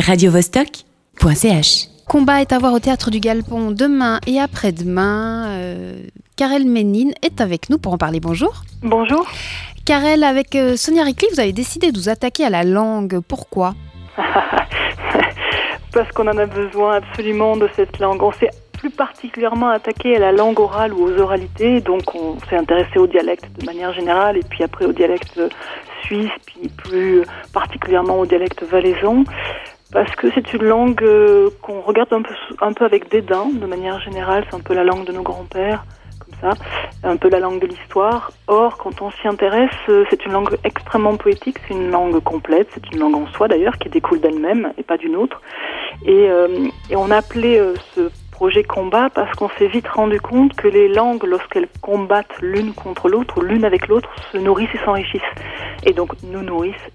radiovostok.ch. Combat est à voir au théâtre du Galpon demain et après-demain. Euh, Karel Ménine est avec nous pour en parler. Bonjour. Bonjour. Karel, avec euh, Sonia Ricli, vous avez décidé de vous attaquer à la langue. Pourquoi? Parce qu'on en a besoin absolument de cette langue. On s'est plus particulièrement attaqué à la langue orale ou aux oralités, donc on s'est intéressé au dialecte de manière générale et puis après au dialecte suisse, puis plus particulièrement au dialecte valaisan parce que c'est une langue euh, qu'on regarde un peu, un peu avec dédain, de manière générale, c'est un peu la langue de nos grands-pères, comme ça, un peu la langue de l'histoire. Or, quand on s'y intéresse, euh, c'est une langue extrêmement poétique, c'est une langue complète, c'est une langue en soi d'ailleurs, qui découle d'elle-même et pas d'une autre. Et, euh, et, on a appelé ce projet combat parce qu'on s'est vite rendu compte que les langues, lorsqu'elles combattent l'une contre l'autre, l'une avec l'autre, se nourrissent et s'enrichissent. Et donc nous nourrissent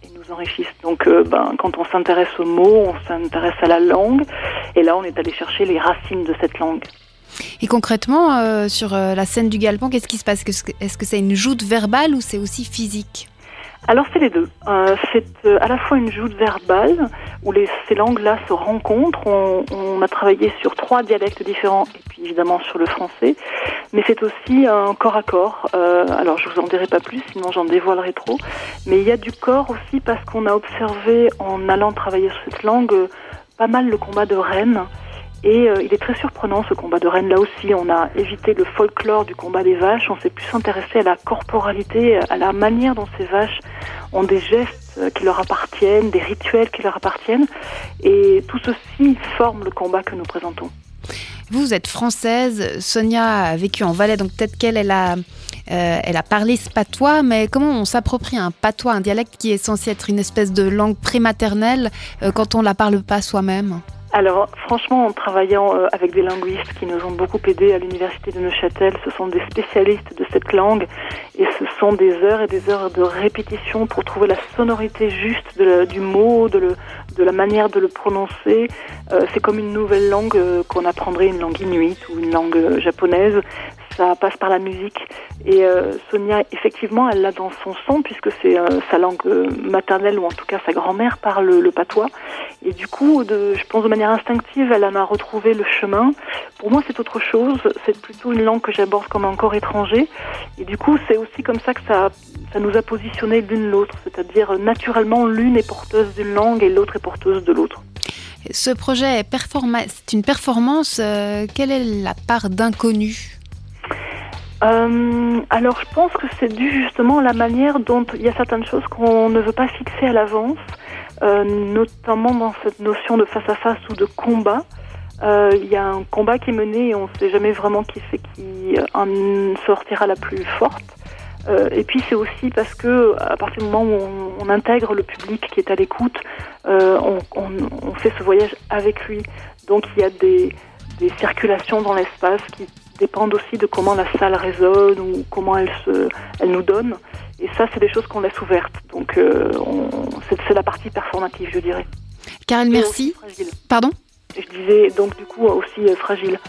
Donc euh, ben, quand on s'intéresse aux mots, on s'intéresse à la langue. Et là, on est allé chercher les racines de cette langue. Et concrètement, euh, sur euh, la scène du galpon, qu'est-ce qui se passe? Est-ce que c'est une joute verbale ou c'est aussi physique? Alors c'est les deux. Euh, c'est euh, à la fois une joute verbale où les, ces langues-là se rencontrent. On, on, a travaillé sur trois dialectes différents et puis évidemment sur le français. Mais c'est aussi un corps à corps. Euh, alors je vous en dirai pas plus, sinon j'en dévoilerai trop. Mais il y a du corps aussi parce qu'on a observé en allant travailler sur cette langue pas mal le combat de reines. Et euh, il est très surprenant ce combat de reine. Là aussi, on a évité le folklore du combat des vaches. On s'est plus intéressé à la corporalité, à la manière dont ces vaches ont des gestes qui leur appartiennent, des rituels qui leur appartiennent. Et tout ceci forme le combat que nous présentons. Vous, vous êtes française. Sonia a vécu en Valais, donc peut-être qu'elle elle a, euh, elle a parlé ce patois, mais comment on s'approprie un patois, un dialecte qui est censé être une espèce de langue prématernelle euh, quand on ne la parle pas soi-même? Alors, franchement, en travaillant euh, avec des linguistes qui nous ont beaucoup aidés à l'université de Neuchâtel, ce sont des spécialistes de cette langue et ce sont des heures et des heures de répétition pour trouver la sonorité juste du mot, de, la manière de le prononcer. Euh, c'est comme une nouvelle langue euh, qu'on apprendrait, une langue inuite ou une langue japonaise ça passe par la musique. Et euh, Sonia, effectivement, elle l'a dans son son, puisque c'est euh, sa langue euh, maternelle, ou en tout cas sa grand-mère parle le, patois. Et du coup, je pense de manière instinctive, elle en a retrouvé le chemin. Pour moi, c'est autre chose. C'est plutôt une langue que j'aborde comme un corps étranger. Et du coup, c'est aussi comme ça que ça, nous a positionnés l'une l'autre. C'est-à-dire, naturellement, l'une est porteuse d'une langue et l'autre est porteuse de l'autre. Ce projet est une performance. quelle est la part d'inconnu? Euh, alors je pense que c'est dû justement à la manière dont il y a certaines choses qu'on ne veut pas fixer à l'avance, euh, notamment dans cette notion de face à face ou de combat. Euh, il y a un combat qui est mené et on ne sait jamais vraiment qui c'est qui en sortira la plus forte. Euh, et puis c'est aussi parce que à partir du moment où on, on intègre le public qui est à l'écoute, euh, on, on, on, fait ce voyage avec lui. Donc il y a des, des circulations dans l'espace qui dépendent aussi de comment la salle résonne ou comment elle, se, elle nous donne. Et ça, c'est des choses qu'on laisse ouvertes. Donc, euh, c'est la partie performative, je dirais. Karel, merci. Pardon? Je disais donc du coup aussi euh, fragile.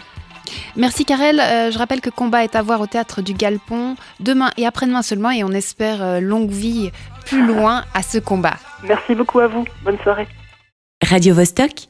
Merci Karel. Euh, je rappelle que Combat est à voir au théâtre du Galpon demain et après-demain seulement et on espère longue vie plus loin à ce combat. Merci beaucoup à vous. Bonne soirée. Radio -Vostok